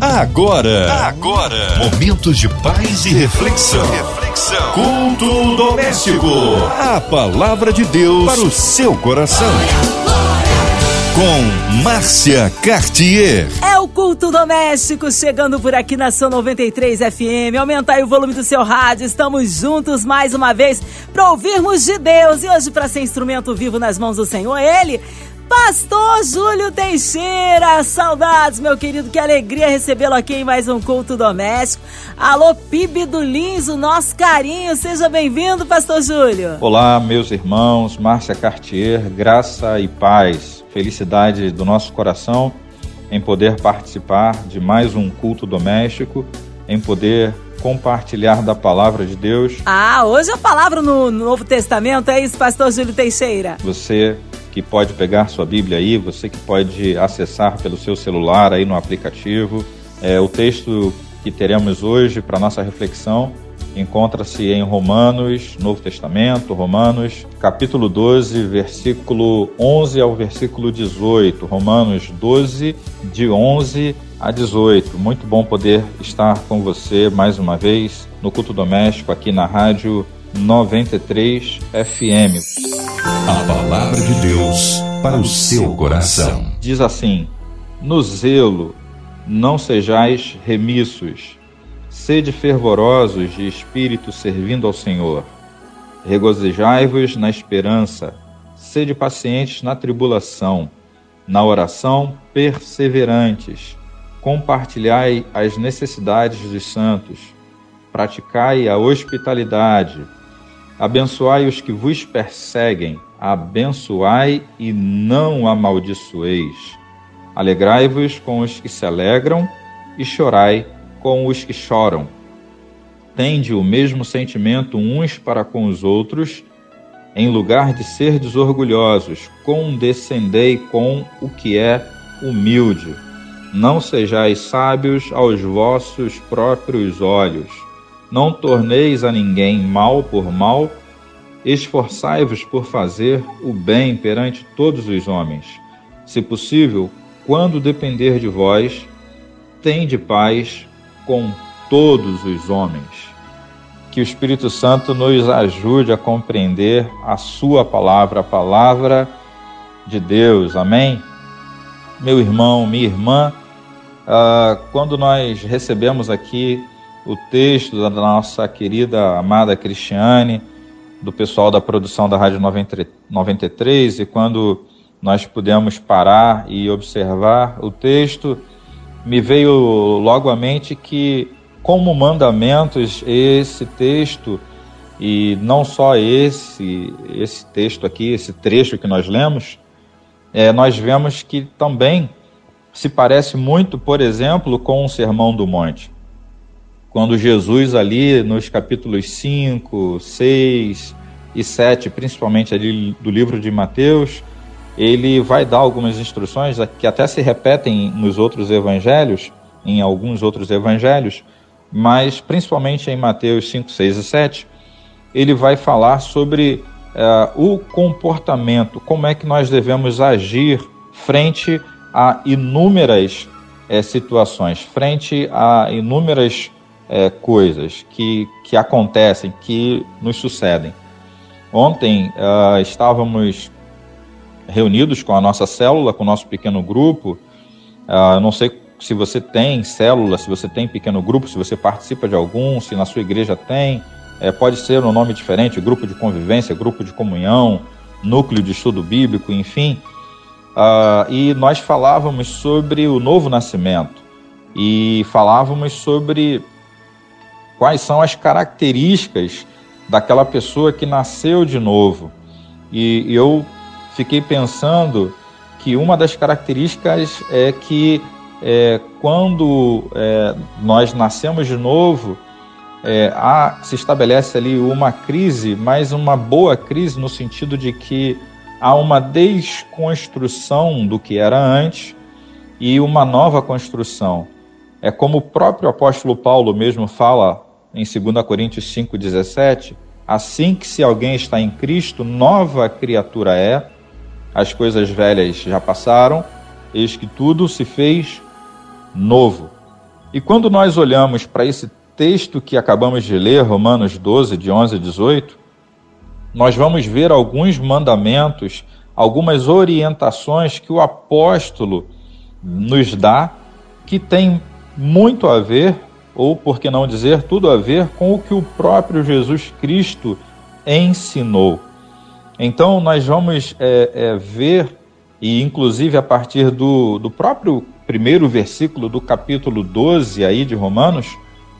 Agora, agora, momentos de paz e reflexão. Reflexão. Culto doméstico. A palavra de Deus para o seu coração. Com Márcia Cartier. É o culto doméstico chegando por aqui na São 93 FM. Aumenta aí o volume do seu rádio. Estamos juntos mais uma vez para ouvirmos de Deus. E hoje, para ser instrumento vivo nas mãos do Senhor, ele Pastor Júlio Teixeira, saudades, meu querido, que alegria recebê-lo aqui em mais um culto doméstico. Alô, PIB do Lins, o nosso carinho, seja bem-vindo, Pastor Júlio. Olá, meus irmãos, Márcia Cartier, graça e paz, felicidade do nosso coração em poder participar de mais um culto doméstico, em poder compartilhar da palavra de Deus. Ah, hoje a palavra no Novo Testamento é isso, Pastor Júlio Teixeira. Você que pode pegar sua Bíblia aí, você que pode acessar pelo seu celular aí no aplicativo. É, o texto que teremos hoje para nossa reflexão encontra-se em Romanos, Novo Testamento, Romanos, capítulo 12, versículo 11 ao versículo 18. Romanos 12, de 11 a 18. Muito bom poder estar com você mais uma vez no culto doméstico aqui na rádio 93 FM. A palavra de Deus para o seu coração. Diz assim: No zelo não sejais remissos, sede fervorosos de espírito servindo ao Senhor. Regozijai-vos na esperança, sede pacientes na tribulação, na oração perseverantes. Compartilhai as necessidades dos santos, praticai a hospitalidade Abençoai os que vos perseguem, abençoai e não amaldiçoeis. Alegrai-vos com os que se alegram e chorai com os que choram. Tende o mesmo sentimento uns para com os outros, em lugar de ser desorgulhosos, condescendei com o que é humilde. Não sejais sábios aos vossos próprios olhos não torneis a ninguém mal por mal, esforçai-vos por fazer o bem perante todos os homens. Se possível, quando depender de vós, tende paz com todos os homens. Que o Espírito Santo nos ajude a compreender a Sua palavra, a palavra de Deus. Amém? Meu irmão, minha irmã, ah, quando nós recebemos aqui o texto da nossa querida amada Cristiane, do pessoal da produção da Rádio 93, e quando nós pudemos parar e observar o texto, me veio logo à mente que, como mandamentos, esse texto, e não só esse, esse texto aqui, esse trecho que nós lemos, é, nós vemos que também se parece muito, por exemplo, com o Sermão do Monte quando Jesus ali nos capítulos 5, 6 e 7, principalmente ali do livro de Mateus, ele vai dar algumas instruções que até se repetem nos outros evangelhos, em alguns outros evangelhos, mas principalmente em Mateus 5, 6 e 7, ele vai falar sobre uh, o comportamento, como é que nós devemos agir frente a inúmeras uh, situações, frente a inúmeras é, coisas que, que acontecem, que nos sucedem. Ontem uh, estávamos reunidos com a nossa célula, com o nosso pequeno grupo. Uh, não sei se você tem célula, se você tem pequeno grupo, se você participa de algum, se na sua igreja tem. É, pode ser um nome diferente, grupo de convivência, grupo de comunhão, núcleo de estudo bíblico, enfim. Uh, e nós falávamos sobre o novo nascimento e falávamos sobre quais são as características daquela pessoa que nasceu de novo. E eu fiquei pensando que uma das características é que é, quando é, nós nascemos de novo, é, há, se estabelece ali uma crise, mas uma boa crise no sentido de que há uma desconstrução do que era antes e uma nova construção. É como o próprio apóstolo Paulo mesmo fala em 2 Coríntios 5,17, assim que se alguém está em Cristo, nova criatura é, as coisas velhas já passaram, eis que tudo se fez novo. E quando nós olhamos para esse texto que acabamos de ler, Romanos 12, de 11 a 18, nós vamos ver alguns mandamentos, algumas orientações que o apóstolo nos dá, que tem muito a ver, ou por que não dizer, tudo a ver com o que o próprio Jesus Cristo ensinou. Então, nós vamos é, é, ver, e inclusive a partir do, do próprio primeiro versículo do capítulo 12 aí de Romanos,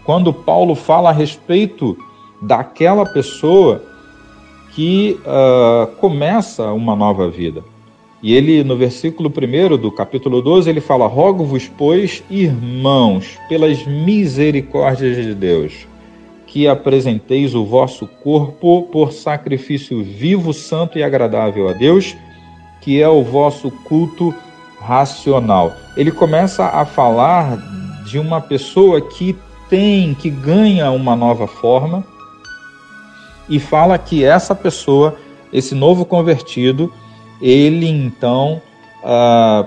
quando Paulo fala a respeito daquela pessoa que uh, começa uma nova vida. E ele, no versículo 1 do capítulo 12, ele fala: Rogo-vos, pois, irmãos, pelas misericórdias de Deus, que apresenteis o vosso corpo por sacrifício vivo, santo e agradável a Deus, que é o vosso culto racional. Ele começa a falar de uma pessoa que tem, que ganha uma nova forma, e fala que essa pessoa, esse novo convertido, ele então ah,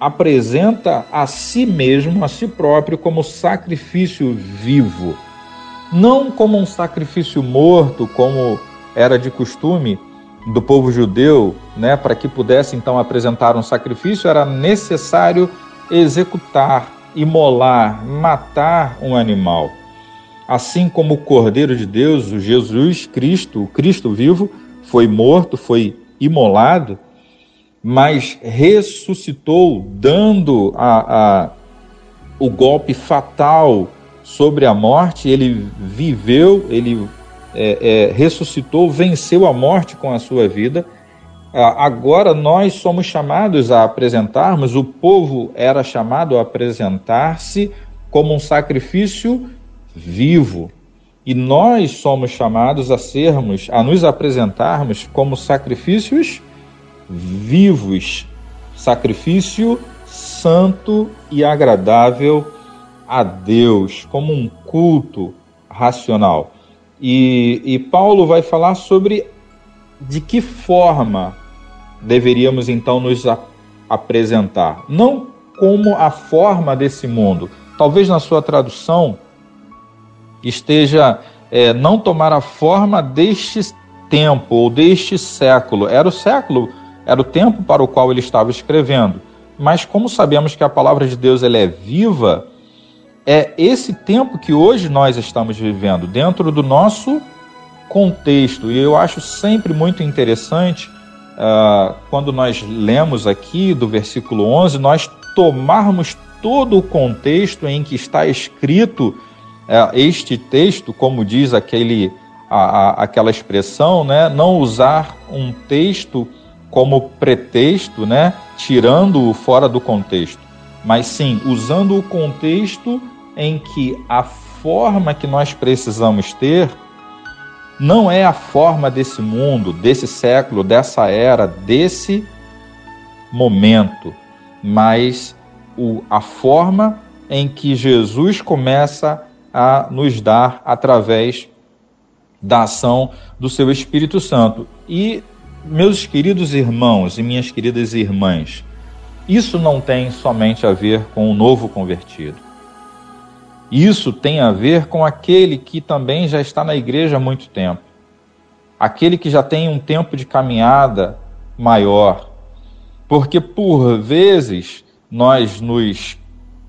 apresenta a si mesmo, a si próprio, como sacrifício vivo. Não como um sacrifício morto, como era de costume do povo judeu, né, para que pudesse então apresentar um sacrifício, era necessário executar, imolar, matar um animal assim como o Cordeiro de Deus, o Jesus Cristo, o Cristo vivo, foi morto, foi imolado, mas ressuscitou, dando a, a, o golpe fatal sobre a morte. Ele viveu, ele é, é, ressuscitou, venceu a morte com a sua vida. Agora nós somos chamados a apresentarmos, o povo era chamado a apresentar-se como um sacrifício vivo. E nós somos chamados a sermos, a nos apresentarmos como sacrifícios vivos, sacrifício santo e agradável a Deus, como um culto racional. E, e Paulo vai falar sobre de que forma deveríamos então nos apresentar. Não como a forma desse mundo. Talvez na sua tradução esteja é, não tomar a forma deste tempo ou deste século. Era o século, era o tempo para o qual ele estava escrevendo. Mas como sabemos que a palavra de Deus ela é viva, é esse tempo que hoje nós estamos vivendo dentro do nosso contexto. E eu acho sempre muito interessante uh, quando nós lemos aqui do versículo 11, nós tomarmos todo o contexto em que está escrito este texto, como diz aquele, a, a, aquela expressão, né, não usar um texto como pretexto, né, tirando-o fora do contexto, mas sim usando o contexto em que a forma que nós precisamos ter não é a forma desse mundo, desse século, dessa era, desse momento, mas o, a forma em que Jesus começa a nos dar através da ação do seu Espírito Santo. E, meus queridos irmãos e minhas queridas irmãs, isso não tem somente a ver com o novo convertido. Isso tem a ver com aquele que também já está na igreja há muito tempo. Aquele que já tem um tempo de caminhada maior. Porque por vezes nós nos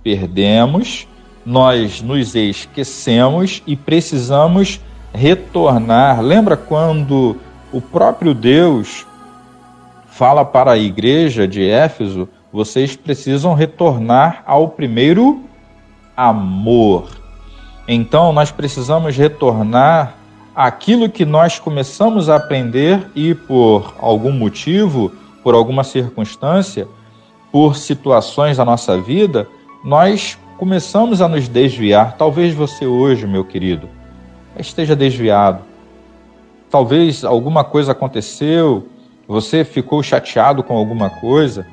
perdemos nós nos esquecemos e precisamos retornar. Lembra quando o próprio Deus fala para a igreja de Éfeso: vocês precisam retornar ao primeiro amor. Então, nós precisamos retornar aquilo que nós começamos a aprender e por algum motivo, por alguma circunstância, por situações da nossa vida, nós começamos a nos desviar. Talvez você hoje, meu querido, esteja desviado. Talvez alguma coisa aconteceu, você ficou chateado com alguma coisa,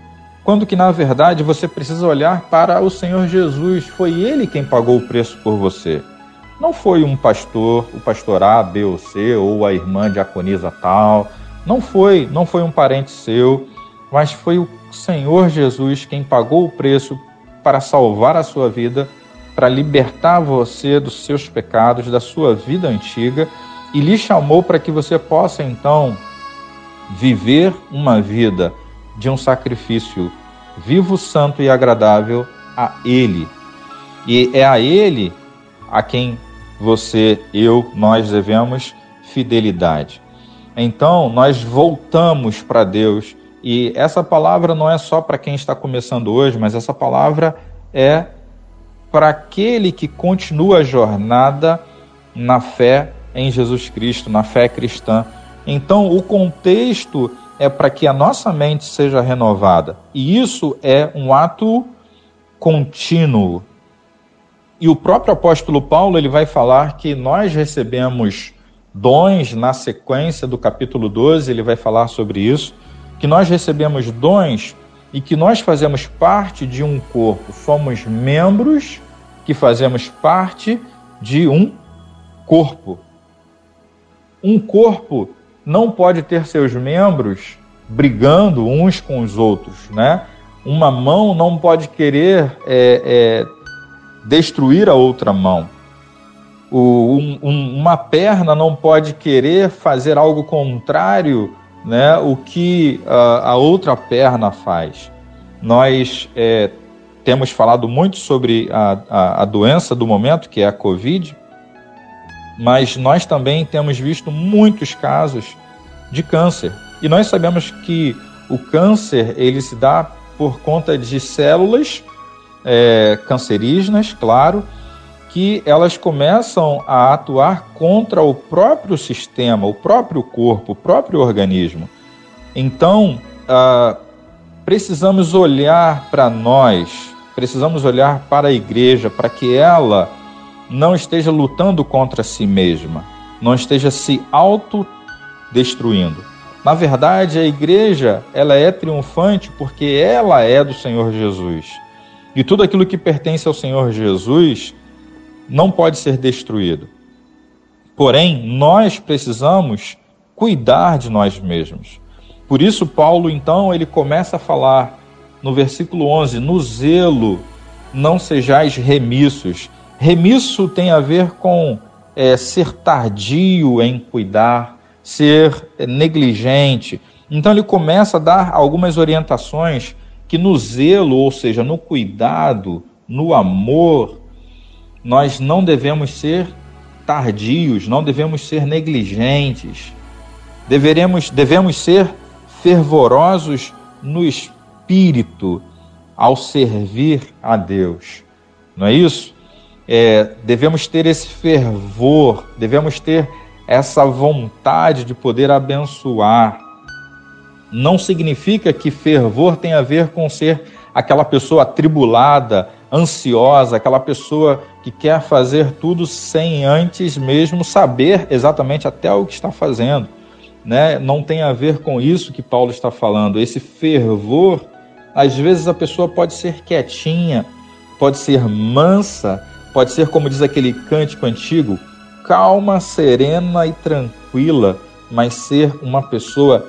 quando que na verdade você precisa olhar para o Senhor Jesus. Foi ele quem pagou o preço por você. Não foi um pastor, o pastor A, B ou C, ou a irmã diaconisa tal. Não foi, não foi um parente seu, mas foi o Senhor Jesus quem pagou o preço para salvar a sua vida para libertar você dos seus pecados, da sua vida antiga e lhe chamou para que você possa então viver uma vida de um sacrifício vivo, santo e agradável a Ele. E é a Ele a quem você, eu, nós devemos fidelidade. Então, nós voltamos para Deus e essa palavra não é só para quem está começando hoje, mas essa palavra é para aquele que continua a jornada na fé em Jesus Cristo, na fé cristã. Então, o contexto é para que a nossa mente seja renovada. E isso é um ato contínuo. E o próprio apóstolo Paulo ele vai falar que nós recebemos dons na sequência do capítulo 12, ele vai falar sobre isso, que nós recebemos dons e que nós fazemos parte de um corpo, somos membros que fazemos parte de um corpo. Um corpo não pode ter seus membros brigando uns com os outros, né? Uma mão não pode querer é, é, destruir a outra mão. O, um, um, uma perna não pode querer fazer algo contrário, né? O que a, a outra perna faz. Nós é, temos falado muito sobre a, a, a doença do momento, que é a Covid, mas nós também temos visto muitos casos de câncer. E nós sabemos que o câncer ele se dá por conta de células é, cancerígenas, claro, que elas começam a atuar contra o próprio sistema, o próprio corpo, o próprio organismo. Então, ah, precisamos olhar para nós, precisamos olhar para a igreja, para que ela não esteja lutando contra si mesma, não esteja se autodestruindo. Na verdade, a igreja, ela é triunfante porque ela é do Senhor Jesus. E tudo aquilo que pertence ao Senhor Jesus não pode ser destruído. Porém, nós precisamos cuidar de nós mesmos. Por isso Paulo então ele começa a falar no versículo 11, no zelo não sejais remissos, Remisso tem a ver com é, ser tardio em cuidar, ser negligente. Então ele começa a dar algumas orientações que no zelo, ou seja, no cuidado, no amor, nós não devemos ser tardios, não devemos ser negligentes. Deveremos, devemos ser fervorosos no espírito ao servir a Deus. Não é isso? é, devemos ter esse fervor, devemos ter essa vontade de poder abençoar. Não significa que fervor tem a ver com ser aquela pessoa atribulada, ansiosa, aquela pessoa que quer fazer tudo sem antes mesmo saber exatamente até o que está fazendo. Né? Não tem a ver com isso que Paulo está falando. Esse fervor, às vezes a pessoa pode ser quietinha, pode ser mansa, Pode ser, como diz aquele cântico antigo, calma, serena e tranquila, mas ser uma pessoa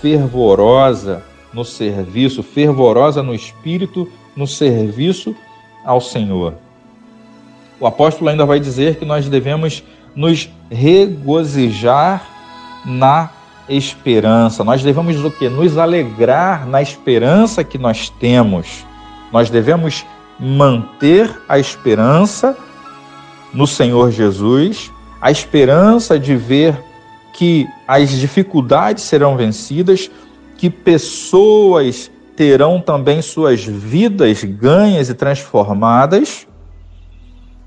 fervorosa no serviço, fervorosa no espírito, no serviço ao Senhor. O apóstolo ainda vai dizer que nós devemos nos regozijar na esperança. Nós devemos o que? Nos alegrar na esperança que nós temos. Nós devemos manter a esperança no Senhor Jesus, a esperança de ver que as dificuldades serão vencidas, que pessoas terão também suas vidas ganhas e transformadas.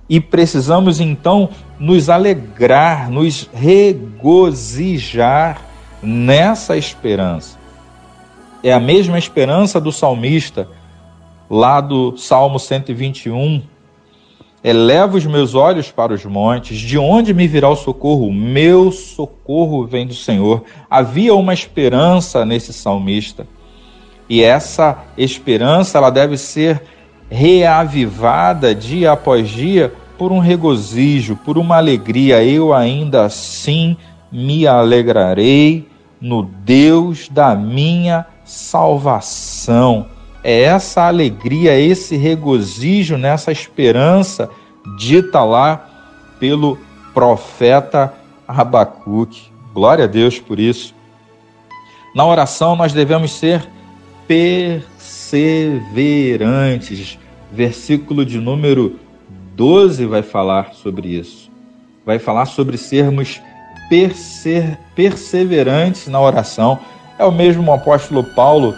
E precisamos então nos alegrar, nos regozijar nessa esperança. É a mesma esperança do salmista lá do Salmo 121, eleva os meus olhos para os montes, de onde me virá o socorro? Meu socorro vem do Senhor. Havia uma esperança nesse salmista. E essa esperança ela deve ser reavivada dia após dia por um regozijo, por uma alegria. Eu ainda assim me alegrarei no Deus da minha salvação é essa alegria, esse regozijo nessa esperança dita lá pelo profeta Abacuque. Glória a Deus por isso. Na oração nós devemos ser perseverantes. Versículo de número 12 vai falar sobre isso. Vai falar sobre sermos perse perseverantes na oração. É o mesmo apóstolo Paulo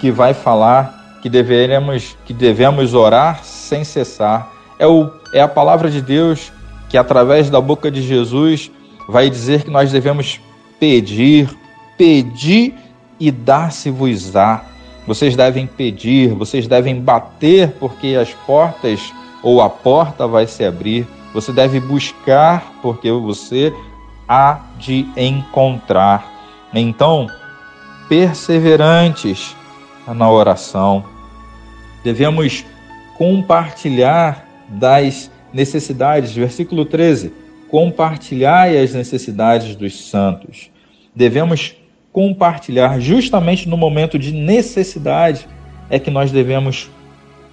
que vai falar que devemos, que devemos orar sem cessar. É, o, é a palavra de Deus que, através da boca de Jesus, vai dizer que nós devemos pedir, pedir e dar-se-vos-á. Vocês devem pedir, vocês devem bater, porque as portas ou a porta vai se abrir. Você deve buscar, porque você há de encontrar. Então, perseverantes na oração. Devemos compartilhar das necessidades, versículo 13, compartilhai as necessidades dos santos. Devemos compartilhar, justamente no momento de necessidade, é que nós devemos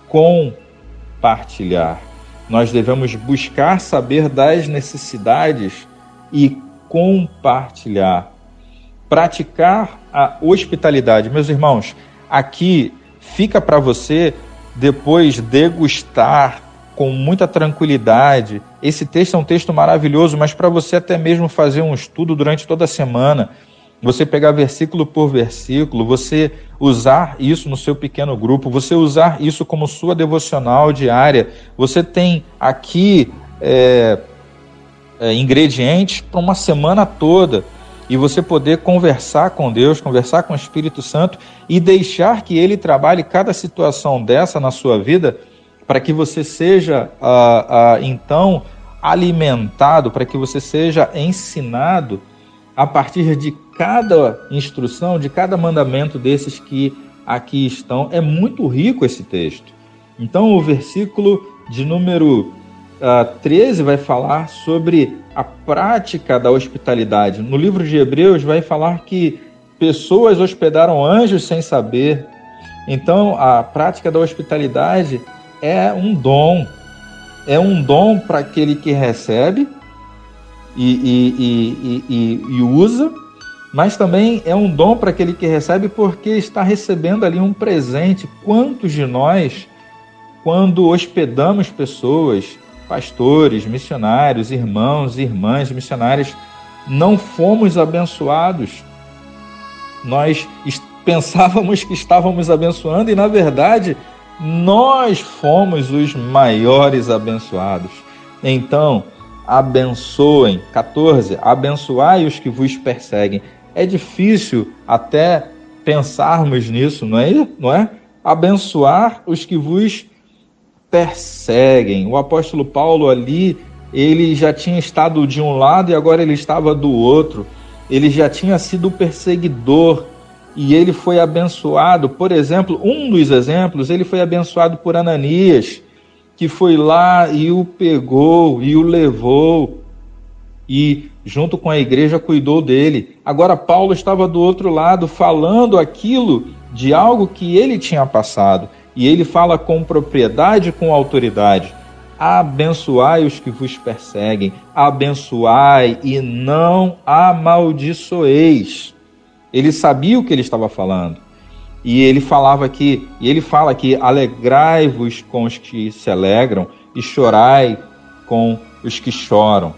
compartilhar. Nós devemos buscar saber das necessidades e compartilhar. Praticar a hospitalidade. Meus irmãos, aqui fica para você depois degustar com muita tranquilidade. Esse texto é um texto maravilhoso, mas para você até mesmo fazer um estudo durante toda a semana, você pegar versículo por versículo, você usar isso no seu pequeno grupo, você usar isso como sua devocional diária. Você tem aqui é, é, ingredientes para uma semana toda e você poder conversar com Deus, conversar com o Espírito Santo e deixar que Ele trabalhe cada situação dessa na sua vida para que você seja ah, ah, então alimentado, para que você seja ensinado a partir de cada instrução, de cada mandamento desses que aqui estão. É muito rico esse texto. Então, o versículo de número uh, 13 vai falar sobre a prática da hospitalidade. No livro de Hebreus, vai falar que pessoas hospedaram anjos sem saber. Então, a prática da hospitalidade é um dom. É um dom para aquele que recebe e, e, e, e, usa, mas também é um dom para aquele que recebe porque está recebendo ali um presente. Quantos de nós, quando hospedamos pessoas, pastores, missionários, irmãos, irmãs, missionários, não fomos abençoados. Nós pensávamos que estávamos abençoando e, na verdade, nós fomos os maiores abençoados. Então, abençoem. 14. Abençoai os que vos perseguem. É difícil até pensarmos nisso, não é? Não é? Abençoar os que vos perseguem. O apóstolo Paulo ali, ele já tinha estado de um lado e agora ele estava do outro. Ele já tinha sido perseguidor e ele foi abençoado. Por exemplo, um dos exemplos, ele foi abençoado por Ananias, que foi lá e o pegou e o levou e junto com a igreja cuidou dele. Agora Paulo estava do outro lado falando aquilo de algo que ele tinha passado. E ele fala com propriedade, com autoridade. Abençoai os que vos perseguem, abençoai e não amaldiçoeis. Ele sabia o que ele estava falando. E ele falava aqui, e ele fala aqui: alegrai-vos com os que se alegram e chorai com os que choram.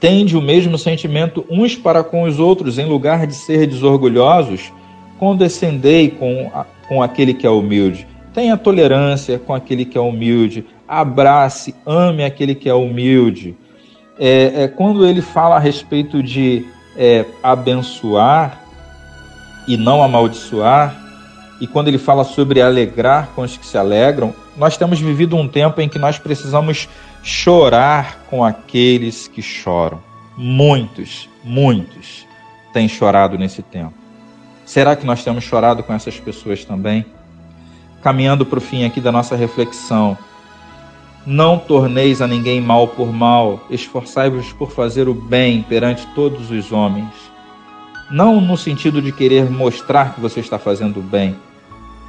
Tende o mesmo sentimento uns para com os outros, em lugar de ser desorgulhosos, condescendei com, com aquele que é humilde. Tenha tolerância com aquele que é humilde. Abrace, ame aquele que é humilde. É, é quando ele fala a respeito de é, abençoar e não amaldiçoar, e quando ele fala sobre alegrar com os que se alegram, nós temos vivido um tempo em que nós precisamos chorar com aqueles que choram. Muitos, muitos têm chorado nesse tempo. Será que nós temos chorado com essas pessoas também? caminhando para o fim aqui da nossa reflexão. Não torneis a ninguém mal por mal, esforçai-vos por fazer o bem perante todos os homens. Não no sentido de querer mostrar que você está fazendo bem,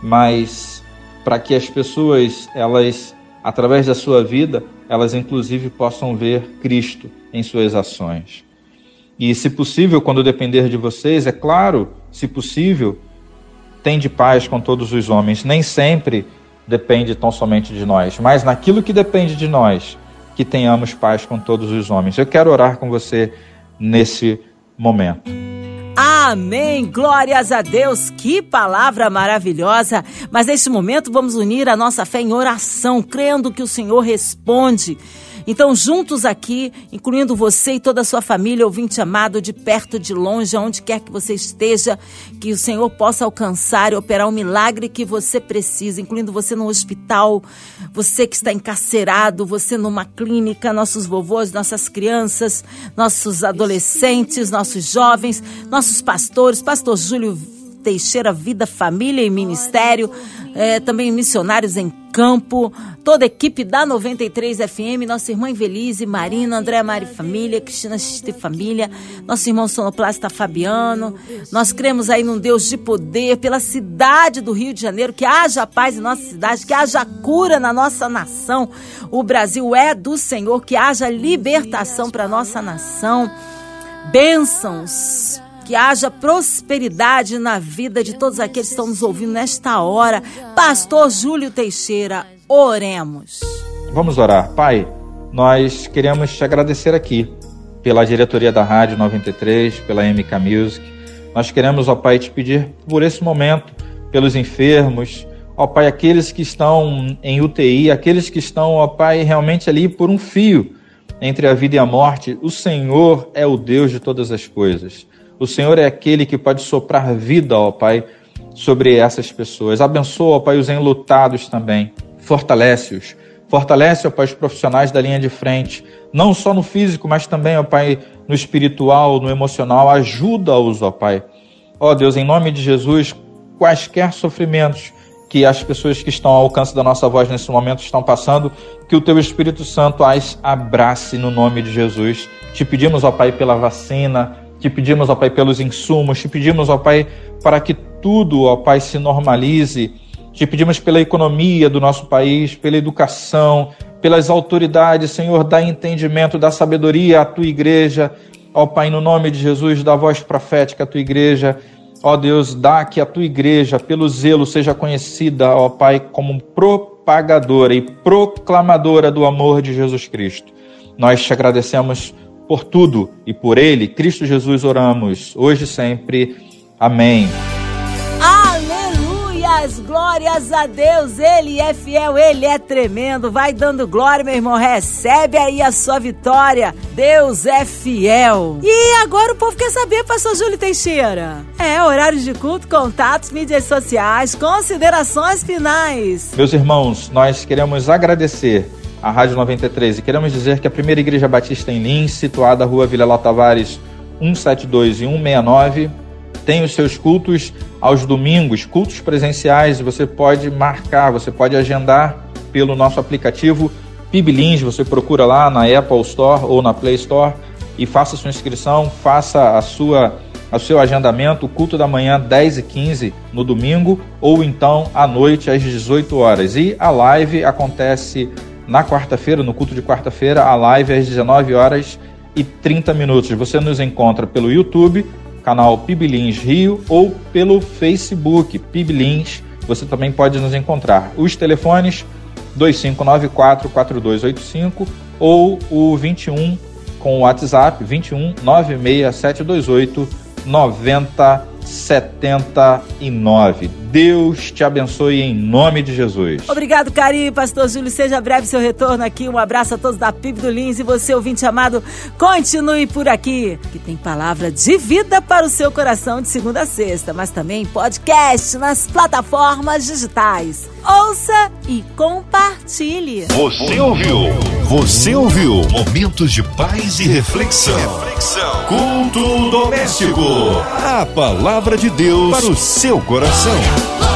mas para que as pessoas, elas, através da sua vida, elas inclusive possam ver Cristo em suas ações. E, se possível, quando depender de vocês, é claro, se possível, tem de paz com todos os homens. Nem sempre depende tão somente de nós, mas naquilo que depende de nós, que tenhamos paz com todos os homens. Eu quero orar com você nesse momento. Amém. Glórias a Deus. Que palavra maravilhosa. Mas neste momento vamos unir a nossa fé em oração, crendo que o Senhor responde. Então, juntos aqui, incluindo você e toda a sua família, ouvinte amado, de perto, de longe, aonde quer que você esteja, que o Senhor possa alcançar e operar o milagre que você precisa, incluindo você no hospital, você que está encarcerado, você numa clínica, nossos vovôs, nossas crianças, nossos adolescentes, nossos jovens, nossos pastores, pastor Júlio Teixeira, Vida, Família e Ministério, é, também missionários em campo, toda a equipe da 93 FM, nossa irmã Invelise, Marina, André Mari Família, Cristina Xiste Família, nosso irmão sonoplasta Fabiano. Nós cremos aí num Deus de poder, pela cidade do Rio de Janeiro, que haja paz em nossa cidade, que haja cura na nossa nação. O Brasil é do Senhor, que haja libertação para nossa nação. Bênçãos que haja prosperidade na vida de todos aqueles que estão nos ouvindo nesta hora. Pastor Júlio Teixeira, oremos. Vamos orar. Pai, nós queremos te agradecer aqui pela diretoria da Rádio 93, pela MK Music. Nós queremos, ó Pai, te pedir por esse momento, pelos enfermos, ó Pai, aqueles que estão em UTI, aqueles que estão, ó Pai, realmente ali por um fio entre a vida e a morte. O Senhor é o Deus de todas as coisas. O Senhor é aquele que pode soprar vida, ó Pai, sobre essas pessoas. Abençoa, ó Pai, os enlutados também. Fortalece-os. Fortalece, ó Pai, os profissionais da linha de frente, não só no físico, mas também, ó Pai, no espiritual, no emocional. Ajuda-os, ó Pai. Ó Deus, em nome de Jesus, quaisquer sofrimentos que as pessoas que estão ao alcance da nossa voz nesse momento estão passando, que o Teu Espírito Santo as abrace no nome de Jesus. Te pedimos, ó Pai, pela vacina, te pedimos, ó Pai, pelos insumos, te pedimos, ó Pai, para que tudo, ó Pai, se normalize. Te pedimos pela economia do nosso país, pela educação, pelas autoridades, Senhor, dá entendimento, dá sabedoria à tua igreja. Ó Pai, no nome de Jesus, dá voz profética à tua igreja. Ó Deus, dá que a tua igreja, pelo zelo, seja conhecida, ó Pai, como propagadora e proclamadora do amor de Jesus Cristo. Nós te agradecemos por tudo e por Ele, Cristo Jesus, oramos, hoje e sempre. Amém. Aleluias, glórias a Deus, Ele é fiel, Ele é tremendo. Vai dando glória, meu irmão, recebe aí a sua vitória. Deus é fiel. E agora o povo quer saber, pastor Júlio Teixeira. É, horários de culto, contatos, mídias sociais, considerações finais. Meus irmãos, nós queremos agradecer a Rádio 93. E queremos dizer que a primeira Igreja Batista em Lins, situada na rua Vila Tavares 172 e 169, tem os seus cultos aos domingos, cultos presenciais. Você pode marcar, você pode agendar pelo nosso aplicativo PibLins. Você procura lá na Apple Store ou na Play Store e faça sua inscrição, faça a sua o seu agendamento, o culto da manhã 10 e 15 no domingo ou então à noite às 18 horas. E a live acontece na quarta-feira, no culto de quarta-feira, a live é às 19 horas e 30 minutos. Você nos encontra pelo YouTube, canal Pibilins Rio, ou pelo Facebook Pibilins. Você também pode nos encontrar. Os telefones 2594-4285 ou o 21 com o WhatsApp 21 96728 90 79. Deus te abençoe em nome de Jesus. Obrigado, carinho, pastor Júlio. Seja breve seu retorno aqui. Um abraço a todos da PIB do Lins e você, ouvinte amado, continue por aqui, que tem palavra de vida para o seu coração de segunda a sexta, mas também podcast nas plataformas digitais. Ouça e compartilhe. Você ouviu? Você ouviu? Momentos de paz e reflexão. reflexão. Culto doméstico. A palavra de Deus para o seu coração. Oh.